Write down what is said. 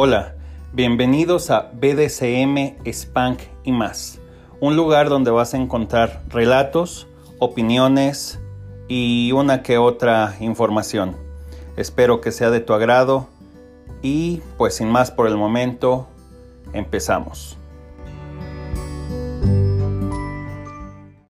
Hola, bienvenidos a BDCM Spank y más, un lugar donde vas a encontrar relatos, opiniones y una que otra información. Espero que sea de tu agrado y pues sin más por el momento, empezamos.